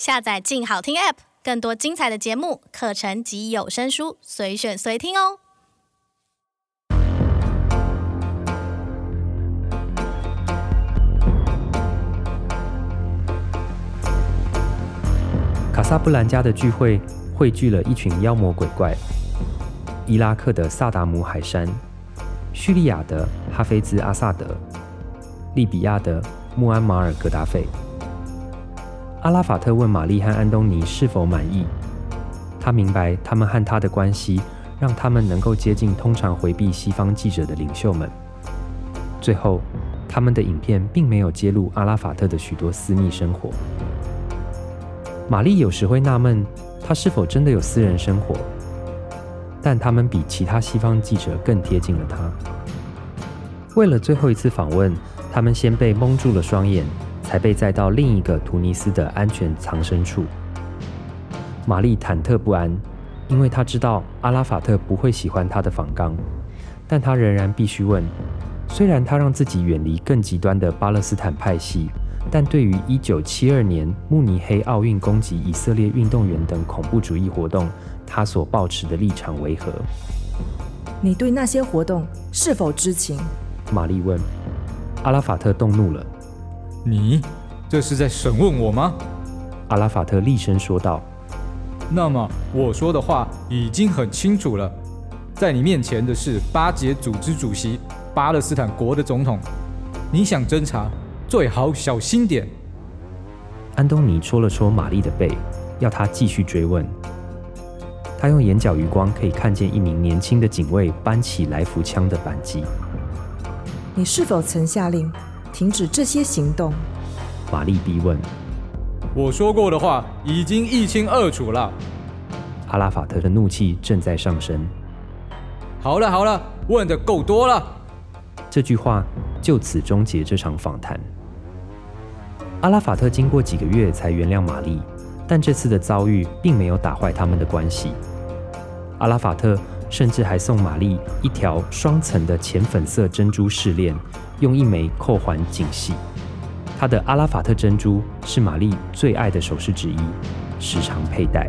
下载“静好听 ”App，更多精彩的节目、课程及有声书，随选随听哦。卡萨布兰加的聚会汇聚了一群妖魔鬼怪：伊拉克的萨达姆海珊、叙利亚的哈菲兹阿萨德、利比亚的穆安马尔格达费。阿拉法特问玛丽和安东尼是否满意。他明白他们和他的关系，让他们能够接近通常回避西方记者的领袖们。最后，他们的影片并没有揭露阿拉法特的许多私密生活。玛丽有时会纳闷，他是否真的有私人生活？但他们比其他西方记者更贴近了他。为了最后一次访问，他们先被蒙住了双眼，才被载到另一个突尼斯的安全藏身处。玛丽忐忑不安，因为她知道阿拉法特不会喜欢她的访纲，但她仍然必须问：虽然她让自己远离更极端的巴勒斯坦派系。但对于1972年慕尼黑奥运攻击以色列运动员等恐怖主义活动，她所抱持的立场为何？你对那些活动是否知情？玛丽问。阿拉法特动怒了。你这是在审问我吗？阿拉法特厉声说道。那么我说的话已经很清楚了，在你面前的是巴解组织主席、巴勒斯坦国的总统，你想侦查？最好小心点。安东尼戳了戳玛丽的背，要她继续追问。他用眼角余光可以看见一名年轻的警卫搬起来福枪的扳机。你是否曾下令停止这些行动？玛丽逼问。我说过的话已经一清二楚了。阿拉法特的怒气正在上升。好了好了，问的够多了。这句话就此终结这场访谈。阿拉法特经过几个月才原谅玛丽，但这次的遭遇并没有打坏他们的关系。阿拉法特甚至还送玛丽一条双层的浅粉色珍珠饰链，用一枚扣环紧系。它的阿拉法特珍珠是玛丽最爱的首饰之一，时常佩戴。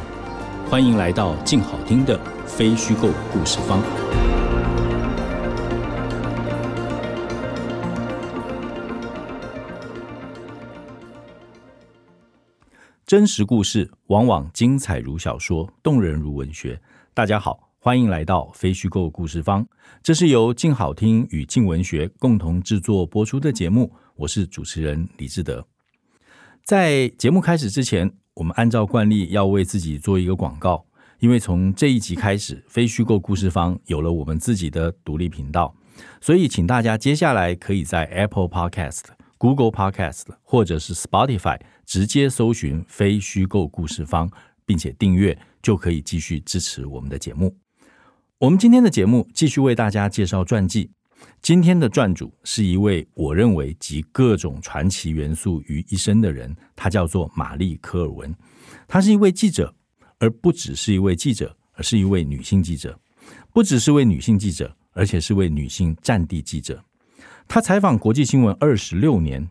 欢迎来到静好听的非虚构故事方。真实故事往往精彩如小说，动人如文学。大家好，欢迎来到非虚构故事方。这是由静好听与静文学共同制作播出的节目。我是主持人李志德。在节目开始之前，我们按照惯例要为自己做一个广告，因为从这一集开始，非虚构故事方有了我们自己的独立频道，所以请大家接下来可以在 Apple Podcast、Google Podcast 或者是 Spotify 直接搜寻“非虚构故事方”，并且订阅，就可以继续支持我们的节目。我们今天的节目继续为大家介绍传记。今天的撰主是一位我认为集各种传奇元素于一身的人，他叫做玛丽·科尔文。他是一位记者，而不只是一位记者，而是一位女性记者。不只是位女性记者，而且是位女性战地记者。他采访国际新闻二十六年，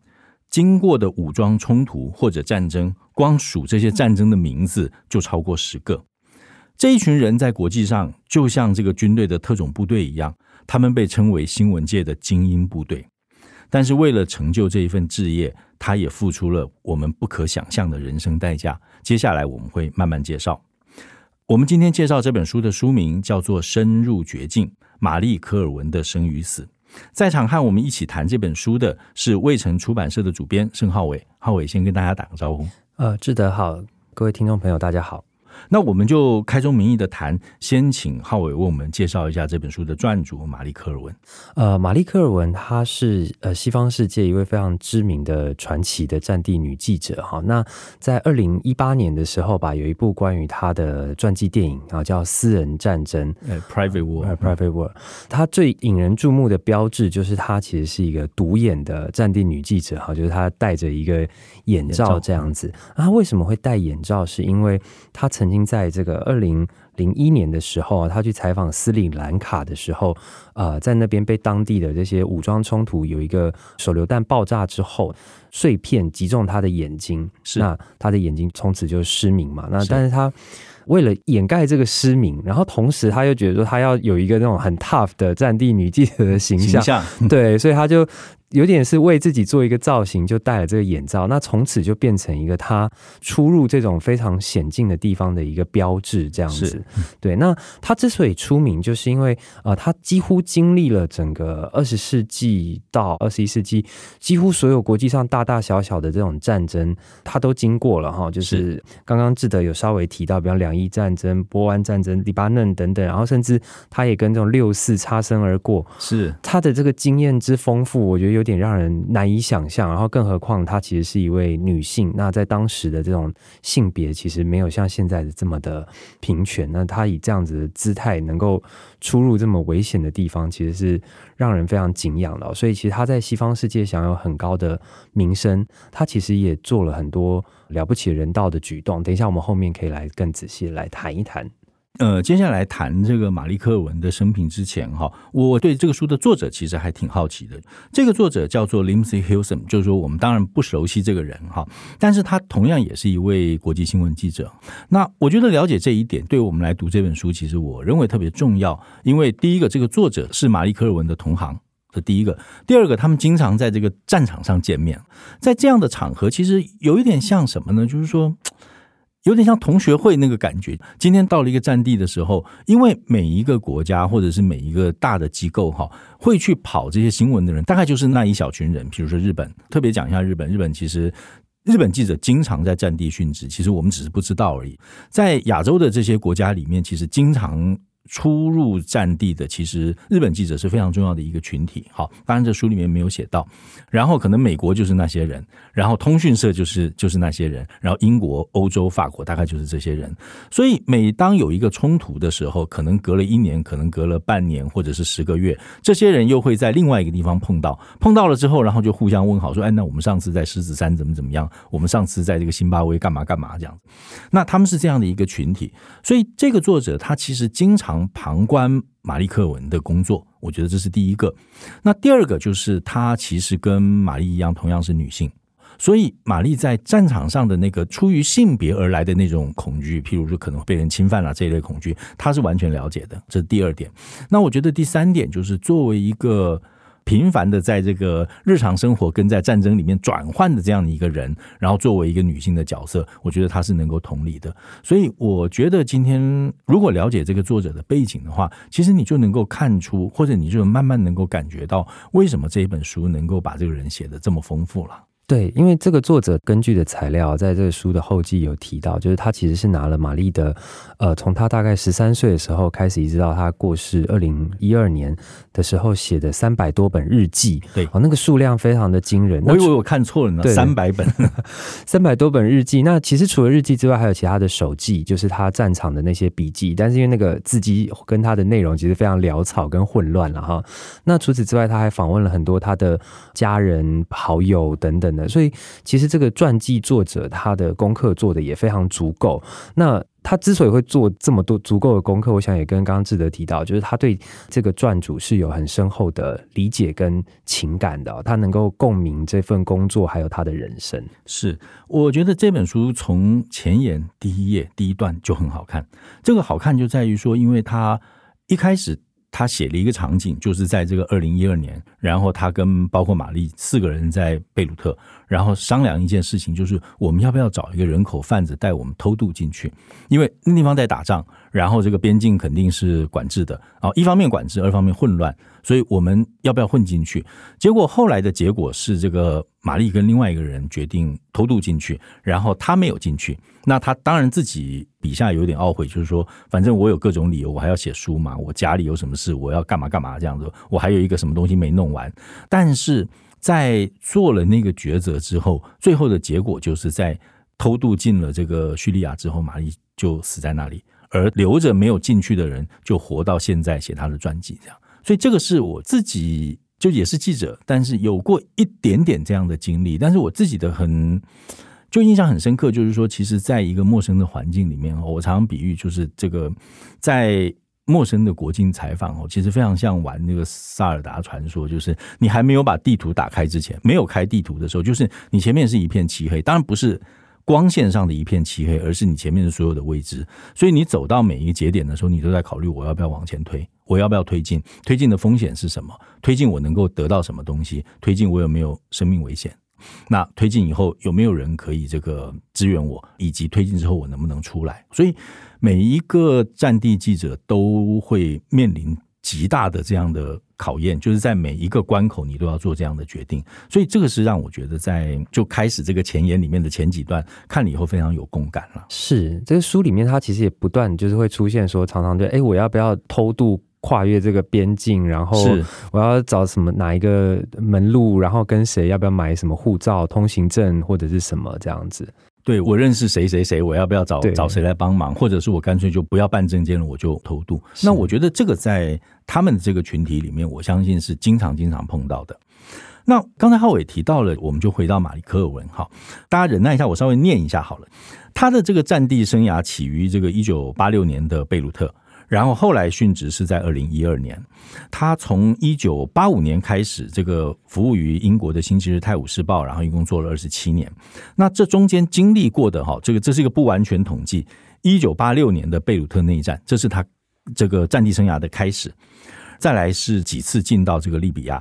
经过的武装冲突或者战争，光数这些战争的名字就超过十个。这一群人在国际上就像这个军队的特种部队一样。他们被称为新闻界的精英部队，但是为了成就这一份置业，他也付出了我们不可想象的人生代价。接下来我们会慢慢介绍。我们今天介绍这本书的书名叫做《深入绝境：玛丽·科尔文的生与死》。在场和我们一起谈这本书的是卫城出版社的主编盛浩伟。浩伟先跟大家打个招呼。呃，志德好，各位听众朋友大家好。那我们就开宗明义的谈，先请浩伟为我们介绍一下这本书的撰主玛丽科尔文。呃，玛丽科尔文她是呃西方世界一位非常知名的传奇的战地女记者哈。那在二零一八年的时候吧，有一部关于她的传记电影啊，叫《私人战争》呃，Private War，呃，Private War。她最引人注目的标志就是她其实是一个独眼的战地女记者哈，就是她戴着一个眼罩这样子。那她为什么会戴眼罩？是因为她曾经在这个二零零一年的时候啊，他去采访斯里兰卡的时候，呃，在那边被当地的这些武装冲突有一个手榴弹爆炸之后，碎片击中他的眼睛，是那他的眼睛从此就失明嘛。那但是他为了掩盖这个失明，然后同时他又觉得说他要有一个那种很 tough 的战地女记者的形象，形象 对，所以他就。有点是为自己做一个造型，就戴了这个眼罩，那从此就变成一个他出入这种非常险境的地方的一个标志，这样子。对，那他之所以出名，就是因为呃，他几乎经历了整个二十世纪到二十一世纪，几乎所有国际上大大小小的这种战争，他都经过了哈。就是刚刚志德有稍微提到，比方两伊战争、波湾战争、黎巴嫩等等，然后甚至他也跟这种六四擦身而过。是他的这个经验之丰富，我觉得有。点让人难以想象，然后更何况她其实是一位女性，那在当时的这种性别其实没有像现在的这么的平权，那她以这样子的姿态能够出入这么危险的地方，其实是让人非常敬仰的。所以其实她在西方世界享有很高的名声，她其实也做了很多了不起人道的举动。等一下我们后面可以来更仔细来谈一谈。呃，接下来谈这个玛丽科尔文的生平之前哈，我对这个书的作者其实还挺好奇的。这个作者叫做 Lindsey h i l s o n 就是说我们当然不熟悉这个人哈，但是他同样也是一位国际新闻记者。那我觉得了解这一点，对我们来读这本书，其实我认为特别重要。因为第一个，这个作者是玛丽科尔文的同行，这第一个；第二个，他们经常在这个战场上见面，在这样的场合，其实有一点像什么呢？就是说。有点像同学会那个感觉。今天到了一个战地的时候，因为每一个国家或者是每一个大的机构哈，会去跑这些新闻的人，大概就是那一小群人。比如说日本，特别讲一下日本。日本其实日本记者经常在战地殉职，其实我们只是不知道而已。在亚洲的这些国家里面，其实经常。出入战地的，其实日本记者是非常重要的一个群体。好，当然这书里面没有写到。然后可能美国就是那些人，然后通讯社就是就是那些人，然后英国、欧洲、法国大概就是这些人。所以每当有一个冲突的时候，可能隔了一年，可能隔了半年，或者是十个月，这些人又会在另外一个地方碰到。碰到了之后，然后就互相问好，说：“哎，那我们上次在狮子山怎么怎么样？我们上次在这个辛巴威干嘛干嘛？”这样。那他们是这样的一个群体。所以这个作者他其实经常。旁观玛丽克文的工作，我觉得这是第一个。那第二个就是，她其实跟玛丽一样，同样是女性，所以玛丽在战场上的那个出于性别而来的那种恐惧，譬如说可能被人侵犯了这一类恐惧，她是完全了解的。这是第二点。那我觉得第三点就是，作为一个。频繁的在这个日常生活跟在战争里面转换的这样的一个人，然后作为一个女性的角色，我觉得她是能够同理的。所以我觉得今天如果了解这个作者的背景的话，其实你就能够看出，或者你就慢慢能够感觉到，为什么这一本书能够把这个人写的这么丰富了。对，因为这个作者根据的材料，在这个书的后记有提到，就是他其实是拿了玛丽的，呃，从他大概十三岁的时候开始，一直到他过世二零一二年的时候写的三百多本日记。对，哦，那个数量非常的惊人。我以为我看错了呢，三百本，三百多本日记。那其实除了日记之外，还有其他的手记，就是他战场的那些笔记。但是因为那个字迹跟他的内容其实非常潦草跟混乱了哈。那除此之外，他还访问了很多他的家人、好友等等的。所以，其实这个传记作者他的功课做的也非常足够。那他之所以会做这么多足够的功课，我想也跟刚刚志德提到，就是他对这个传主是有很深厚的理解跟情感的，他能够共鸣这份工作，还有他的人生。是，我觉得这本书从前言第一页第一段就很好看。这个好看就在于说，因为他一开始。他写了一个场景，就是在这个二零一二年，然后他跟包括玛丽四个人在贝鲁特，然后商量一件事情，就是我们要不要找一个人口贩子带我们偷渡进去，因为那地方在打仗，然后这个边境肯定是管制的啊，一方面管制，二方面混乱，所以我们要不要混进去？结果后来的结果是，这个玛丽跟另外一个人决定偷渡进去，然后他没有进去。那他当然自己笔下有点懊悔，就是说，反正我有各种理由，我还要写书嘛，我家里有什么事，我要干嘛干嘛这样子，我还有一个什么东西没弄完。但是在做了那个抉择之后，最后的结果就是在偷渡进了这个叙利亚之后，玛丽就死在那里。而留着没有进去的人，就活到现在写他的传记，这样。所以这个是我自己就也是记者，但是有过一点点这样的经历。但是我自己的很就印象很深刻，就是说，其实在一个陌生的环境里面，我常常比喻，就是这个在陌生的国境采访哦，其实非常像玩那个萨尔达传说，就是你还没有把地图打开之前，没有开地图的时候，就是你前面是一片漆黑，当然不是。光线上的一片漆黑，而是你前面的所有的未知。所以你走到每一个节点的时候，你都在考虑：我要不要往前推？我要不要推进？推进的风险是什么？推进我能够得到什么东西？推进我有没有生命危险？那推进以后有没有人可以这个支援我？以及推进之后我能不能出来？所以每一个战地记者都会面临极大的这样的。考验就是在每一个关口，你都要做这样的决定，所以这个是让我觉得在就开始这个前言里面的前几段看了以后非常有共感了。是这个书里面，它其实也不断就是会出现说，常常就哎，我要不要偷渡跨越这个边境？然后我要找什么哪一个门路？然后跟谁要不要买什么护照、通行证或者是什么这样子？对，我认识谁谁谁，我要不要找找谁来帮忙？或者是我干脆就不要办证件了，我就偷渡。那我觉得这个在他们的这个群体里面，我相信是经常经常碰到的。那刚才浩伟提到了，我们就回到马里科尔文哈，大家忍耐一下，我稍微念一下好了。他的这个战地生涯起于这个一九八六年的贝鲁特。然后后来殉职是在二零一二年，他从一九八五年开始这个服务于英国的《星期日泰晤士报》，然后一共做了二十七年。那这中间经历过的哈，这个这是一个不完全统计。一九八六年的贝鲁特内战，这是他这个战地生涯的开始。再来是几次进到这个利比亚，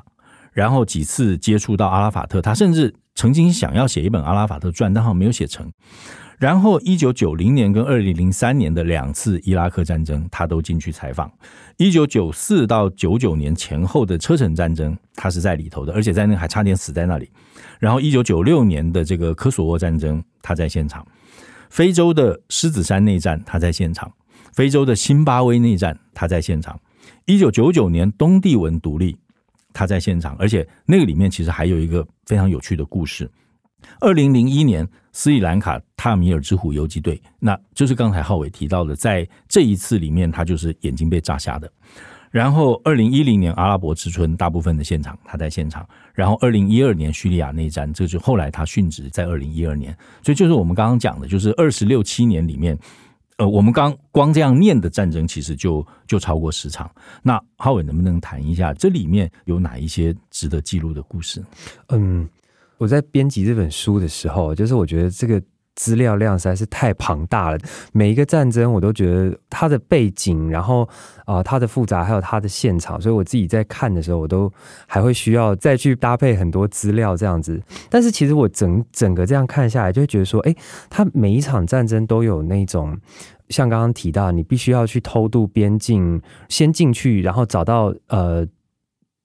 然后几次接触到阿拉法特，他甚至曾经想要写一本阿拉法特传，但好像没有写成。然后，一九九零年跟二零零三年的两次伊拉克战争，他都进去采访。一九九四到九九年前后的车臣战争，他是在里头的，而且在那还差点死在那里。然后，一九九六年的这个科索沃战争，他在现场。非洲的狮子山内战，他在现场。非洲的辛巴威内战，他在现场。一九九九年东帝汶独立，他在现场，而且那个里面其实还有一个非常有趣的故事。二零零一年，斯里兰卡塔米尔之虎游击队，那就是刚才浩伟提到的，在这一次里面，他就是眼睛被炸瞎的。然后，二零一零年阿拉伯之春，大部分的现场他在现场。然后，二零一二年叙利亚内战，这就后来他殉职在二零一二年。所以，就是我们刚刚讲的，就是二十六七年里面，呃，我们刚光这样念的战争，其实就就超过十场。那浩伟能不能谈一下这里面有哪一些值得记录的故事？嗯。我在编辑这本书的时候，就是我觉得这个资料量实在是太庞大了。每一个战争，我都觉得它的背景，然后啊、它的复杂，还有它的现场，所以我自己在看的时候，我都还会需要再去搭配很多资料这样子。但是其实我整整个这样看下来，就觉得说，哎，它每一场战争都有那种像刚刚提到，你必须要去偷渡边境，先进去，然后找到呃。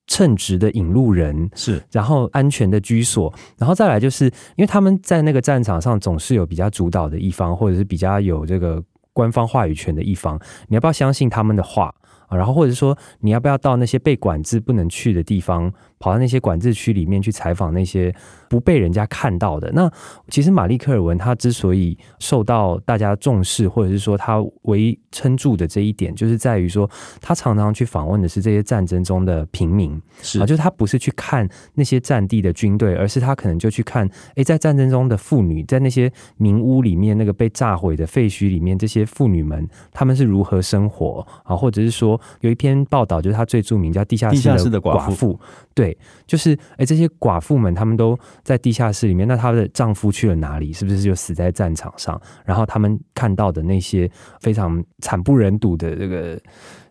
称职的引路人是，然后安全的居所，然后再来就是，因为他们在那个战场上总是有比较主导的一方，或者是比较有这个官方话语权的一方，你要不要相信他们的话？然后或者说，你要不要到那些被管制不能去的地方？跑到那些管制区里面去采访那些不被人家看到的。那其实玛丽科尔文她之所以受到大家重视，或者是说她唯一撑住的这一点，就是在于说她常常去访问的是这些战争中的平民，是啊，就是她不是去看那些战地的军队，而是她可能就去看，哎，在战争中的妇女，在那些民屋里面那个被炸毁的废墟里面，这些妇女们她们是如何生活啊？或者是说有一篇报道，就是她最著名叫《地下室的寡妇》，对。就是，哎，这些寡妇们，她们都在地下室里面。那她的丈夫去了哪里？是不是就死在战场上？然后他们看到的那些非常惨不忍睹的这个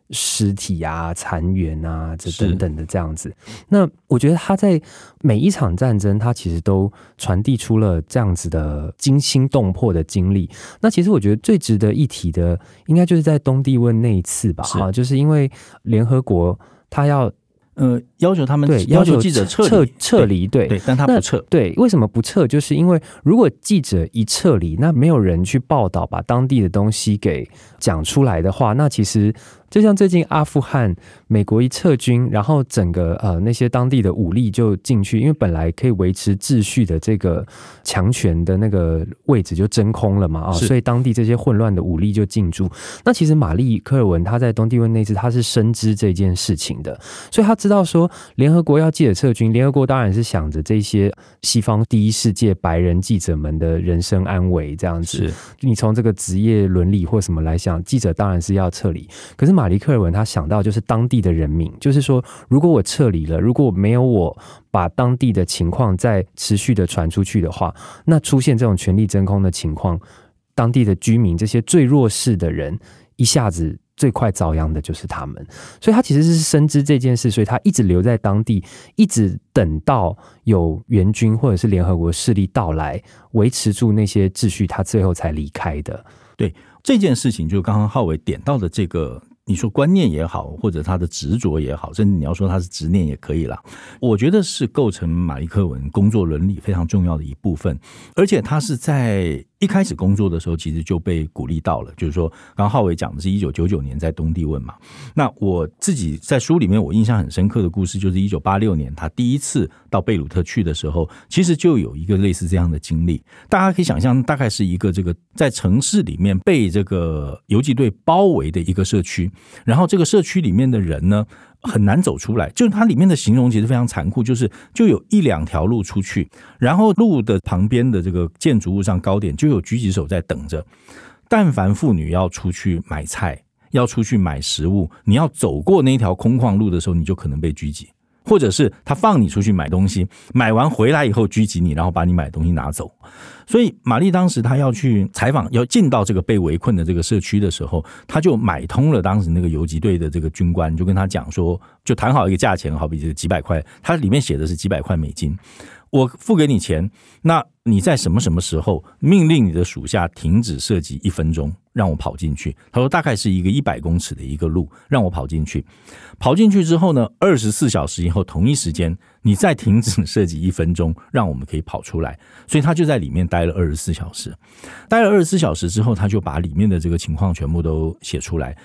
尸体啊、残垣啊，这等等的这样子。那我觉得他在每一场战争，他其实都传递出了这样子的惊心动魄的经历。那其实我觉得最值得一提的，应该就是在东帝汶那一次吧？哈，就是因为联合国他要。呃，要求他们对要求记者撤撤撤离，对对，但他不撤，对，为什么不撤？就是因为如果记者一撤离，那没有人去报道，把当地的东西给讲出来的话，那其实。就像最近阿富汗，美国一撤军，然后整个呃那些当地的武力就进去，因为本来可以维持秩序的这个强权的那个位置就真空了嘛啊，所以当地这些混乱的武力就进驻。那其实玛丽科尔文他在东帝汶那次他是深知这件事情的，所以他知道说联合国要记者撤军，联合国当然是想着这些西方第一世界白人记者们的人身安危这样子。你从这个职业伦理或什么来想，记者当然是要撤离，可是玛。玛丽克尔文他想到就是当地的人民，就是说，如果我撤离了，如果没有我把当地的情况再持续的传出去的话，那出现这种权力真空的情况，当地的居民这些最弱势的人，一下子最快遭殃的就是他们。所以他其实是深知这件事，所以他一直留在当地，一直等到有援军或者是联合国势力到来，维持住那些秩序，他最后才离开的。对这件事情，就刚刚浩伟点到的这个。你说观念也好，或者他的执着也好，甚至你要说他是执念也可以啦。我觉得是构成玛丽科尔文工作伦理非常重要的一部分，而且他是在。一开始工作的时候，其实就被鼓励到了。就是说，刚刚浩伟讲的是一九九九年在东帝汶嘛。那我自己在书里面，我印象很深刻的故事，就是一九八六年他第一次到贝鲁特去的时候，其实就有一个类似这样的经历。大家可以想象，大概是一个这个在城市里面被这个游击队包围的一个社区，然后这个社区里面的人呢，很难走出来，就是它里面的形容其实非常残酷，就是就有一两条路出去，然后路的旁边的这个建筑物上高点就有狙击手在等着。但凡妇女要出去买菜，要出去买食物，你要走过那条空旷路的时候，你就可能被狙击，或者是他放你出去买东西，买完回来以后狙击你，然后把你买东西拿走。所以玛丽当时她要去采访，要进到这个被围困的这个社区的时候，她就买通了当时那个游击队的这个军官，就跟他讲说，就谈好一个价钱，好比这个几百块，它里面写的是几百块美金。我付给你钱，那你在什么什么时候命令你的属下停止射击一分钟，让我跑进去？他说大概是一个一百公尺的一个路，让我跑进去。跑进去之后呢，二十四小时以后同一时间，你再停止射击一分钟，让我们可以跑出来。所以他就在里面待了二十四小时。待了二十四小时之后，他就把里面的这个情况全部都写出来。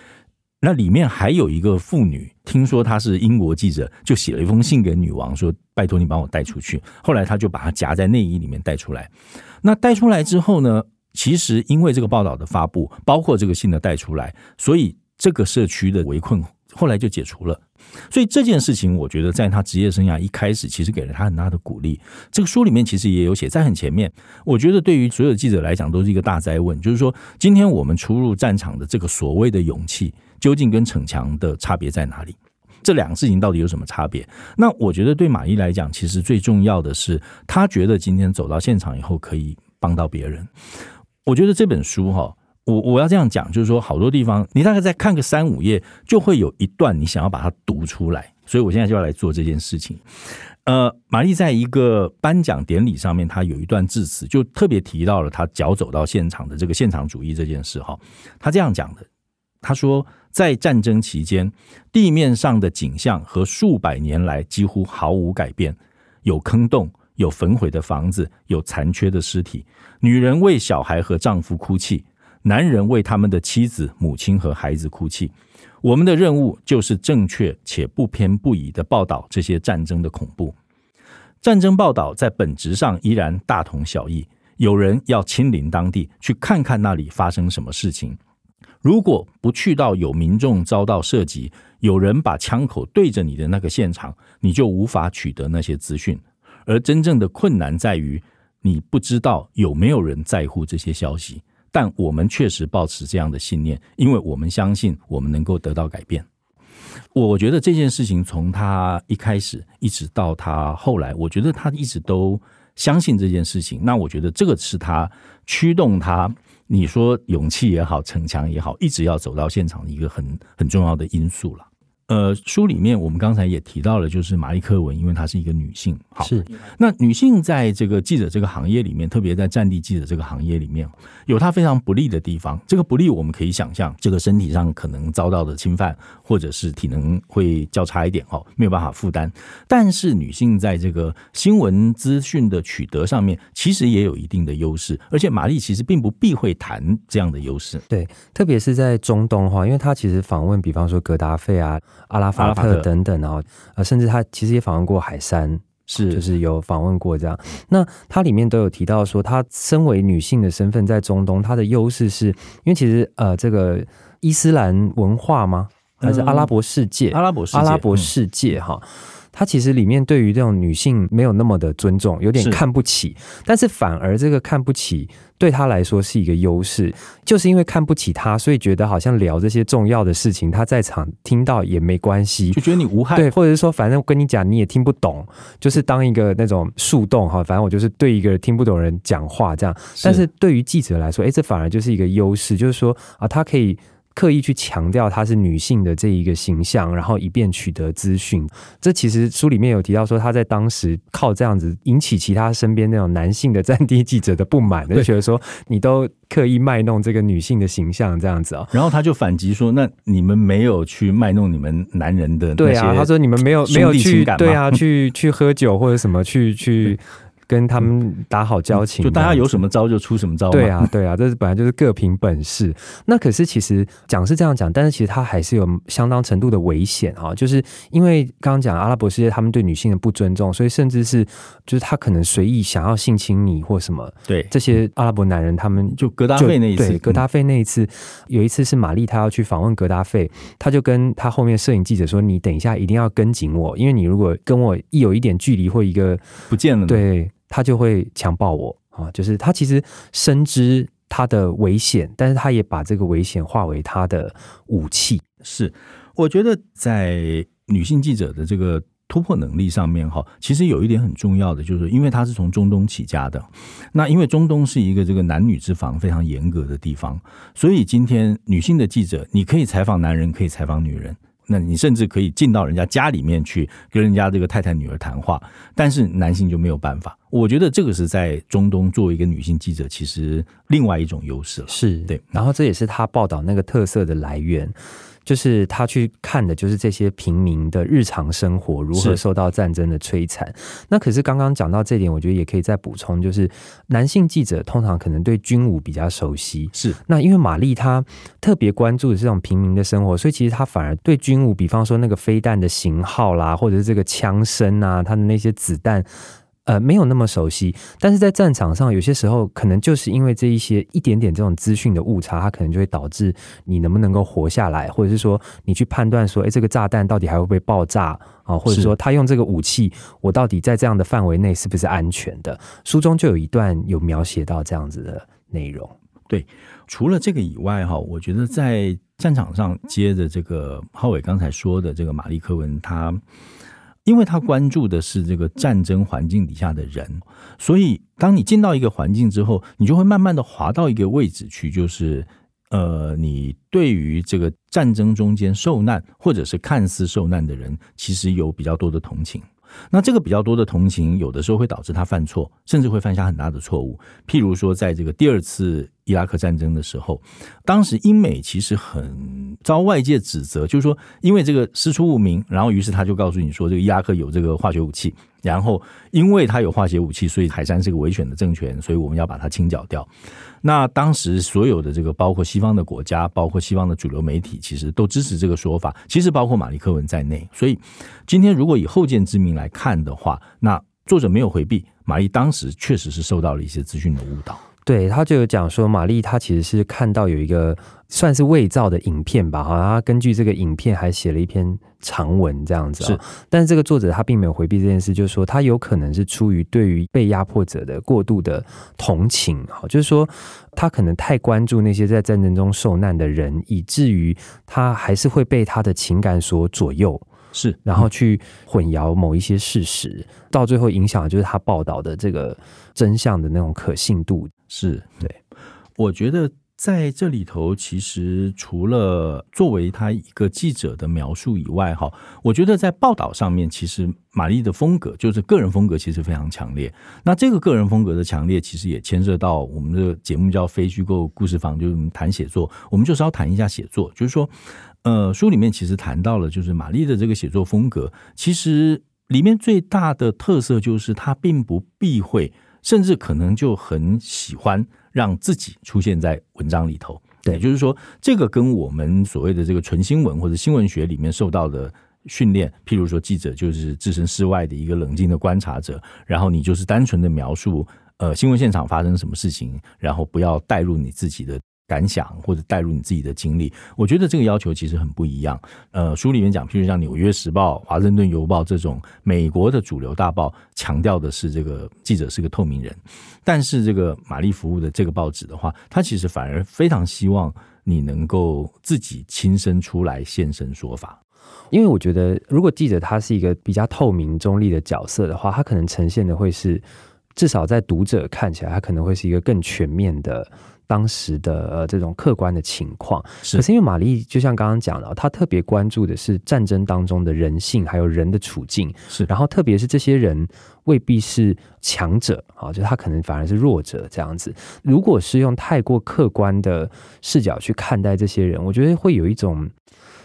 那里面还有一个妇女，听说她是英国记者，就写了一封信给女王，说：“拜托你帮我带出去。”后来他就把她夹在内衣里面带出来。那带出来之后呢，其实因为这个报道的发布，包括这个信的带出来，所以这个社区的围困后来就解除了。所以这件事情，我觉得在他职业生涯一开始，其实给了他很大的鼓励。这个书里面其实也有写在很前面。我觉得对于所有记者来讲，都是一个大哉问，就是说，今天我们出入战场的这个所谓的勇气。究竟跟逞强的差别在哪里？这两个事情到底有什么差别？那我觉得对玛丽来讲，其实最重要的是，她觉得今天走到现场以后可以帮到别人。我觉得这本书哈，我我要这样讲，就是说好多地方，你大概再看个三五页，就会有一段你想要把它读出来。所以我现在就要来做这件事情。呃，玛丽在一个颁奖典礼上面，她有一段致辞，就特别提到了她脚走到现场的这个现场主义这件事哈。她这样讲的，她说。在战争期间，地面上的景象和数百年来几乎毫无改变：有坑洞，有焚毁的房子，有残缺的尸体。女人为小孩和丈夫哭泣，男人为他们的妻子、母亲和孩子哭泣。我们的任务就是正确且不偏不倚地报道这些战争的恐怖。战争报道在本质上依然大同小异。有人要亲临当地，去看看那里发生什么事情。如果不去到有民众遭到涉及、有人把枪口对着你的那个现场，你就无法取得那些资讯。而真正的困难在于，你不知道有没有人在乎这些消息。但我们确实抱持这样的信念，因为我们相信我们能够得到改变。我觉得这件事情从他一开始一直到他后来，我觉得他一直都相信这件事情。那我觉得这个是他驱动他。你说勇气也好，逞强也好，一直要走到现场一个很很重要的因素了。呃，书里面我们刚才也提到了，就是玛丽克文，因为她是一个女性。好，是那女性在这个记者这个行业里面，特别在战地记者这个行业里面，有她非常不利的地方。这个不利，我们可以想象，这个身体上可能遭到的侵犯，或者是体能会较差一点，哦，没有办法负担。但是女性在这个新闻资讯的取得上面，其实也有一定的优势。而且玛丽其实并不避讳谈这样的优势。对，特别是在中东哈，因为她其实访问，比方说格达费啊。阿拉法特等等啊，呃，甚至他其实也访问过海山，是就是有访问过这样。那他里面都有提到说，他身为女性的身份在中东，他的优势是因为其实呃，这个伊斯兰文化吗？还是阿拉伯世界？阿拉伯世界，阿拉伯世界哈。他其实里面对于这种女性没有那么的尊重，有点看不起，是但是反而这个看不起对他来说是一个优势，就是因为看不起他，所以觉得好像聊这些重要的事情，他在场听到也没关系，就觉得你无害，对，或者是说反正我跟你讲你也听不懂，就是当一个那种树洞哈，反正我就是对一个听不懂人讲话这样，但是对于记者来说，哎，这反而就是一个优势，就是说啊，他可以。刻意去强调她是女性的这一个形象，然后以便取得资讯。这其实书里面有提到说，她在当时靠这样子引起其他身边那种男性的战地记者的不满，就觉得说你都刻意卖弄这个女性的形象这样子啊。然后他就反击说：“那你们没有去卖弄你们男人的对啊？”他说：“你们没有没有去对啊，去去喝酒或者什么去去。”跟他们打好交情，就大家有什么招就出什么招。对啊，对啊，这是本来就是各凭本事。那可是其实讲是这样讲，但是其实他还是有相当程度的危险啊。就是因为刚刚讲阿拉伯世界他们对女性的不尊重，所以甚至是就是他可能随意想要性侵你或什么。对，这些阿拉伯男人他们就格达费那一次，对，格达费那一次，有一次是玛丽她要去访问格达费，他就跟他后面摄影记者说：“你等一下一定要跟紧我，因为你如果跟我一有一点距离或一个不见了，对。”他就会强暴我啊！就是他其实深知他的危险，但是他也把这个危险化为他的武器。是，我觉得在女性记者的这个突破能力上面，哈，其实有一点很重要的，就是因为他是从中东起家的。那因为中东是一个这个男女之防非常严格的地方，所以今天女性的记者，你可以采访男人，可以采访女人。那你甚至可以进到人家家里面去跟人家这个太太女儿谈话，但是男性就没有办法。我觉得这个是在中东作为一个女性记者，其实另外一种优势了。是对，然后这也是他报道那个特色的来源。就是他去看的，就是这些平民的日常生活如何受到战争的摧残。那可是刚刚讲到这点，我觉得也可以再补充，就是男性记者通常可能对军武比较熟悉。是，那因为玛丽她特别关注的是这种平民的生活，所以其实她反而对军武，比方说那个飞弹的型号啦，或者是这个枪声啊，它的那些子弹。呃，没有那么熟悉，但是在战场上，有些时候可能就是因为这一些一点点这种资讯的误差，它可能就会导致你能不能够活下来，或者是说你去判断说，哎，这个炸弹到底还会不会爆炸啊？或者说他用这个武器，我到底在这样的范围内是不是安全的？书中就有一段有描写到这样子的内容。对，除了这个以外，哈，我觉得在战场上接着这个浩伟刚才说的这个玛丽科文，他。因为他关注的是这个战争环境底下的人，所以当你进到一个环境之后，你就会慢慢的滑到一个位置去，就是呃，你对于这个战争中间受难或者是看似受难的人，其实有比较多的同情。那这个比较多的同情，有的时候会导致他犯错，甚至会犯下很大的错误。譬如说，在这个第二次伊拉克战争的时候，当时英美其实很遭外界指责，就是说，因为这个师出无名，然后于是他就告诉你说，这个伊拉克有这个化学武器，然后因为他有化学武器，所以海珊是个违选的政权，所以我们要把它清剿掉。那当时所有的这个，包括西方的国家，包括西方的主流媒体，其实都支持这个说法。其实包括马利克文在内。所以今天如果以后见之明来看的话，那作者没有回避，马丽当时确实是受到了一些资讯的误导。对，他就有讲说，玛丽她其实是看到有一个算是伪造的影片吧，好像他根据这个影片还写了一篇长文这样子。是，但是这个作者他并没有回避这件事，就是说他有可能是出于对于被压迫者的过度的同情，哈，就是说他可能太关注那些在战争中受难的人，以至于他还是会被他的情感所左右。是，然后去混淆某一些事实，到最后影响的就是他报道的这个真相的那种可信度。是对，我觉得。在这里头，其实除了作为他一个记者的描述以外，哈，我觉得在报道上面，其实玛丽的风格就是个人风格，其实非常强烈。那这个个人风格的强烈，其实也牵涉到我们的节目叫非虚构故事坊，就是我们谈写作，我们就是要谈一下写作。就是说，呃，书里面其实谈到了，就是玛丽的这个写作风格，其实里面最大的特色就是他并不避讳，甚至可能就很喜欢。让自己出现在文章里头，对，也就是说，这个跟我们所谓的这个纯新闻或者新闻学里面受到的训练，譬如说，记者就是置身事外的一个冷静的观察者，然后你就是单纯的描述，呃，新闻现场发生什么事情，然后不要带入你自己的。感想或者带入你自己的经历，我觉得这个要求其实很不一样。呃，书里面讲，譬如像《纽约时报》、《华盛顿邮报》这种美国的主流大报，强调的是这个记者是个透明人。但是这个玛丽服务的这个报纸的话，他其实反而非常希望你能够自己亲身出来现身说法。因为我觉得，如果记者他是一个比较透明中立的角色的话，他可能呈现的会是，至少在读者看起来，他可能会是一个更全面的。当时的呃这种客观的情况，可是因为玛丽就像刚刚讲的，她特别关注的是战争当中的人性，还有人的处境。是，然后特别是这些人未必是强者啊，就他可能反而是弱者这样子。如果是用太过客观的视角去看待这些人，我觉得会有一种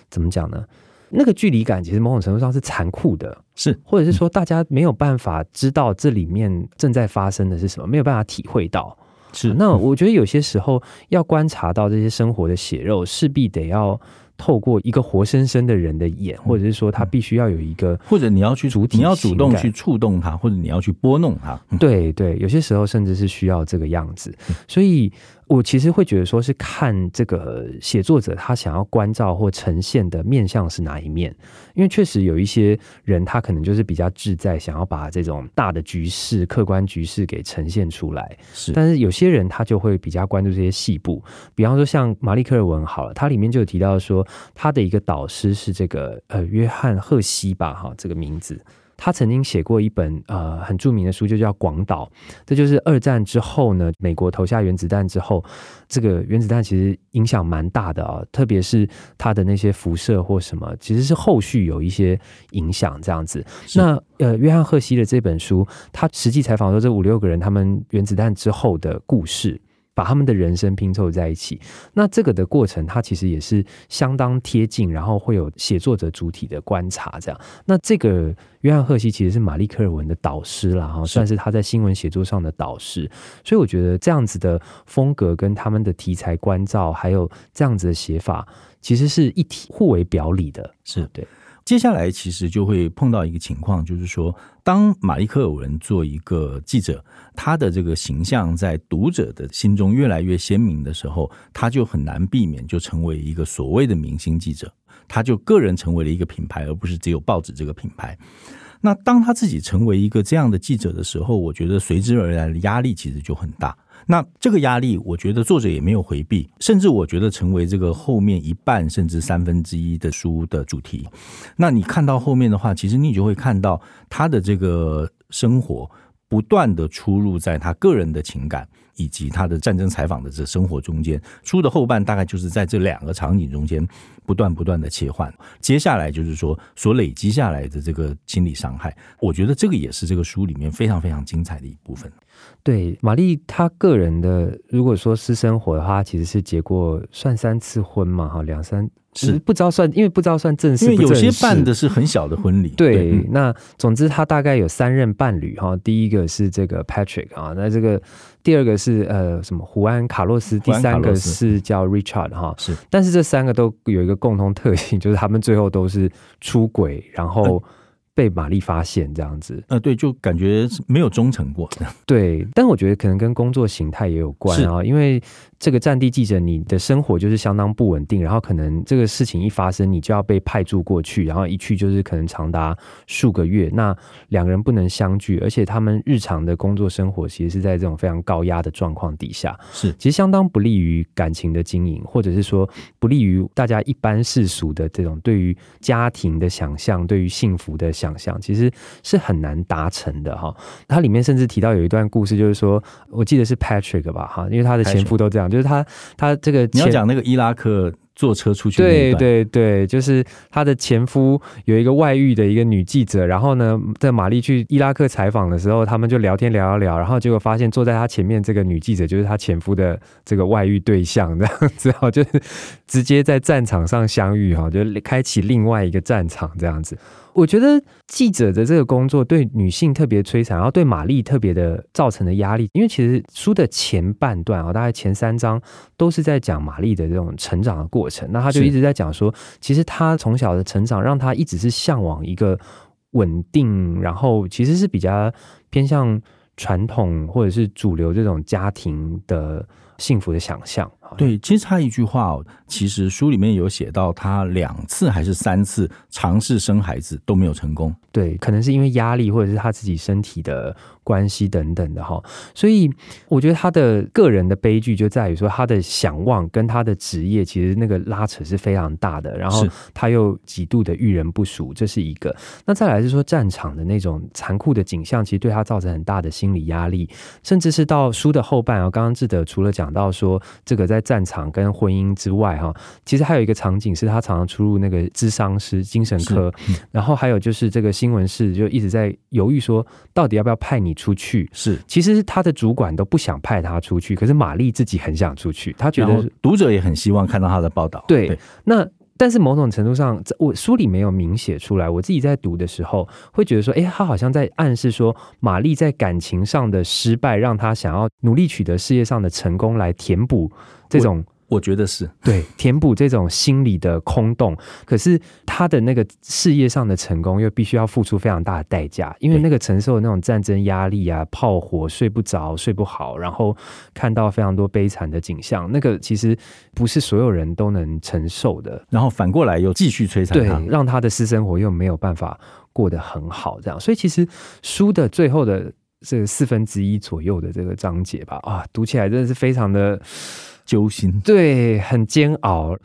怎么讲呢？那个距离感其实某种程度上是残酷的，是，或者是说大家没有办法知道这里面正在发生的是什么，没有办法体会到。是，那我觉得有些时候要观察到这些生活的血肉，势必得要透过一个活生生的人的眼，或者是说他必须要有一个，或者你要去主体，你要主动去触动他，或者你要去拨弄他。对对，有些时候甚至是需要这个样子，所以。我其实会觉得说，是看这个写作者他想要关照或呈现的面向是哪一面，因为确实有一些人他可能就是比较志在想要把这种大的局势、客观局势给呈现出来，是。但是有些人他就会比较关注这些细部，比方说像玛丽科尔文好了，他里面就有提到说，他的一个导师是这个呃约翰赫西吧，哈，这个名字。他曾经写过一本呃很著名的书，就叫《广岛》。这就是二战之后呢，美国投下原子弹之后，这个原子弹其实影响蛮大的啊，特别是它的那些辐射或什么，其实是后续有一些影响这样子。那呃，约翰赫西的这本书，他实际采访说这五六个人他们原子弹之后的故事。把他们的人生拼凑在一起，那这个的过程，它其实也是相当贴近，然后会有写作者主体的观察，这样。那这个约翰赫西其实是玛丽科尔文的导师啦，哈，算是他在新闻写作上的导师。所以我觉得这样子的风格跟他们的题材关照，还有这样子的写法，其实是一体互为表里的，是对。接下来其实就会碰到一个情况，就是说，当玛丽科尔文做一个记者，他的这个形象在读者的心中越来越鲜明的时候，他就很难避免就成为一个所谓的明星记者，他就个人成为了一个品牌，而不是只有报纸这个品牌。那当他自己成为一个这样的记者的时候，我觉得随之而来的压力其实就很大。那这个压力，我觉得作者也没有回避，甚至我觉得成为这个后面一半甚至三分之一的书的主题。那你看到后面的话，其实你就会看到他的这个生活不断的出入在他个人的情感。以及他的战争采访的这生活中间，书的后半大概就是在这两个场景中间不断不断的切换。接下来就是说所累积下来的这个心理伤害，我觉得这个也是这个书里面非常非常精彩的一部分。对，玛丽她个人的，如果说私生活的话，其实是结过算三次婚嘛，哈，两三。是不知道算，因为不知道算正式因为有些办的是很小的婚礼。对，对，那总之他大概有三任伴侣哈，第一个是这个 Patrick 啊，那这个第二个是呃什么胡安卡洛斯，第三个是叫 Richard 哈。是，但是这三个都有一个共同特性，就是他们最后都是出轨，然后。被玛丽发现这样子，呃，对，就感觉没有忠诚过。对，但我觉得可能跟工作形态也有关啊，因为这个战地记者，你的生活就是相当不稳定，然后可能这个事情一发生，你就要被派驻过去，然后一去就是可能长达数个月，那两个人不能相聚，而且他们日常的工作生活其实是在这种非常高压的状况底下，是其实相当不利于感情的经营，或者是说不利于大家一般世俗的这种对于家庭的想象，对于幸福的。想象，其实是很难达成的哈。它里面甚至提到有一段故事，就是说我记得是 Patrick 吧哈，因为他的前夫都这样，就是他他这个你要讲那个伊拉克。坐车出去，对对对，就是她的前夫有一个外遇的一个女记者，然后呢，在玛丽去伊拉克采访的时候，他们就聊天聊一聊，然后结果发现坐在她前面这个女记者就是她前夫的这个外遇对象，这样子哈，就是直接在战场上相遇哈，就开启另外一个战场这样子。我觉得记者的这个工作对女性特别摧残，然后对玛丽特别的造成的压力。因为其实书的前半段啊，大概前三章都是在讲玛丽的这种成长的过程。那他就一直在讲说，其实他从小的成长让他一直是向往一个稳定，然后其实是比较偏向传统或者是主流这种家庭的幸福的想象。对，其实他一句话哦，其实书里面有写到，他两次还是三次尝试生孩子都没有成功。对，可能是因为压力，或者是他自己身体的关系等等的哈。所以我觉得他的个人的悲剧就在于说，他的想望跟他的职业其实那个拉扯是非常大的。然后他又极度的遇人不淑，这是一个。那再来是说战场的那种残酷的景象，其实对他造成很大的心理压力，甚至是到书的后半啊，刚刚志德除了讲到说这个在战场跟婚姻之外，哈，其实还有一个场景是他常常出入那个智商师精神科，然后还有就是这个新闻室就一直在犹豫说，到底要不要派你出去？是，其实他的主管都不想派他出去，可是玛丽自己很想出去，他觉得读者也很希望看到他的报道。对，那但是某种程度上，我书里没有明写出来，我自己在读的时候会觉得说，哎，他好像在暗示说，玛丽在感情上的失败，让他想要努力取得事业上的成功来填补。这种我，觉得是对填补这种心理的空洞，可是他的那个事业上的成功又必须要付出非常大的代价，因为那个承受的那种战争压力啊，炮火睡不着、睡不好，然后看到非常多悲惨的景象，那个其实不是所有人都能承受的。然后反过来又继续摧残他，对，让他的私生活又没有办法过得很好，这样。所以其实书的最后的这个四分之一左右的这个章节吧，啊，读起来真的是非常的。揪心，对，很煎熬，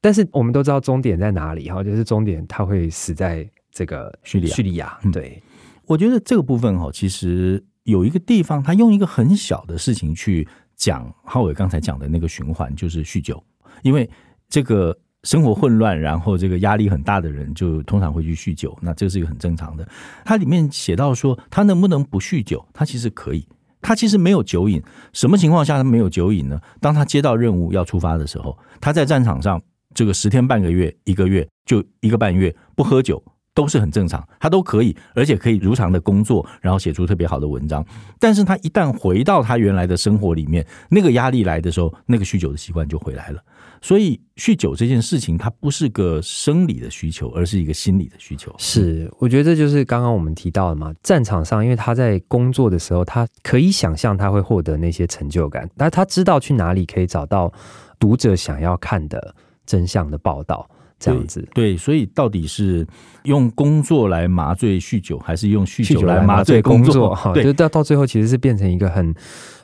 但是我们都知道终点在哪里哈，就是终点他会死在这个叙利亚。叙利亚，对，我觉得这个部分哈，其实有一个地方，他用一个很小的事情去讲浩伟刚才讲的那个循环，就是酗酒。因为这个生活混乱，然后这个压力很大的人，就通常会去酗酒，那这是一个很正常的。它里面写到说，他能不能不酗酒？他其实可以。他其实没有酒瘾，什么情况下他没有酒瘾呢？当他接到任务要出发的时候，他在战场上这个十天半个月一个月就一个半月不喝酒都是很正常，他都可以，而且可以如常的工作，然后写出特别好的文章。但是他一旦回到他原来的生活里面，那个压力来的时候，那个酗酒的习惯就回来了。所以酗酒这件事情，它不是个生理的需求，而是一个心理的需求。是，我觉得这就是刚刚我们提到的嘛。战场上，因为他在工作的时候，他可以想象他会获得那些成就感，但他知道去哪里可以找到读者想要看的真相的报道，这样子。对，对，所以到底是用工作来麻醉酗酒，还是用酗酒来麻醉工作？哈，就到到最后，其实是变成一个很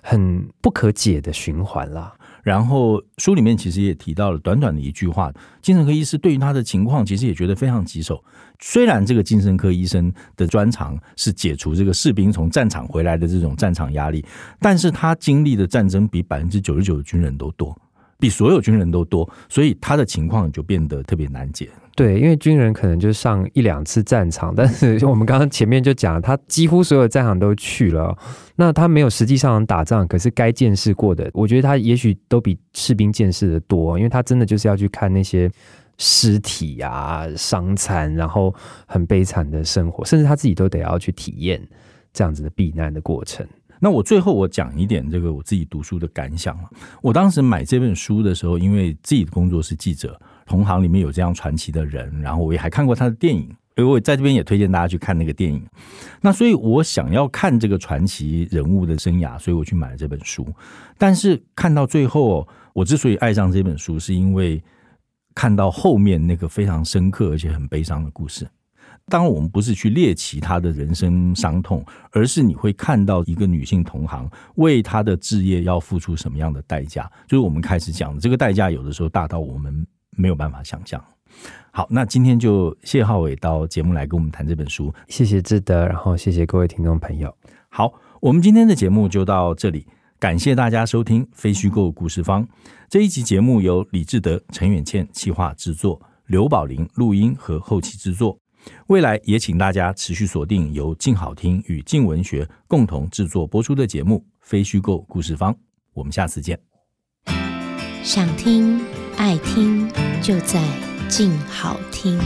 很不可解的循环啦。然后书里面其实也提到了短短的一句话，精神科医师对于他的情况其实也觉得非常棘手。虽然这个精神科医生的专长是解除这个士兵从战场回来的这种战场压力，但是他经历的战争比百分之九十九的军人都多。比所有军人都多，所以他的情况就变得特别难解。对，因为军人可能就上一两次战场，但是我们刚刚前面就讲，他几乎所有战场都去了。那他没有实际上打仗，可是该见识过的，我觉得他也许都比士兵见识的多，因为他真的就是要去看那些尸体啊、伤残，然后很悲惨的生活，甚至他自己都得要去体验这样子的避难的过程。那我最后我讲一点这个我自己读书的感想。我当时买这本书的时候，因为自己的工作是记者，同行里面有这样传奇的人，然后我也还看过他的电影，所以我在这边也推荐大家去看那个电影。那所以我想要看这个传奇人物的生涯，所以我去买了这本书。但是看到最后，我之所以爱上这本书，是因为看到后面那个非常深刻而且很悲伤的故事。当然，我们不是去猎奇她的人生伤痛，而是你会看到一个女性同行为她的置业要付出什么样的代价。就是我们开始讲的这个代价，有的时候大到我们没有办法想象。好，那今天就谢浩伟到节目来跟我们谈这本书，谢谢志德，然后谢谢各位听众朋友。好，我们今天的节目就到这里，感谢大家收听《非虚构故事方》这一集节目，由李志德、陈远倩企划制作，刘宝林录音和后期制作。未来也请大家持续锁定由静好听与静文学共同制作播出的节目《非虚构故事方》，我们下次见。想听爱听，就在静好听。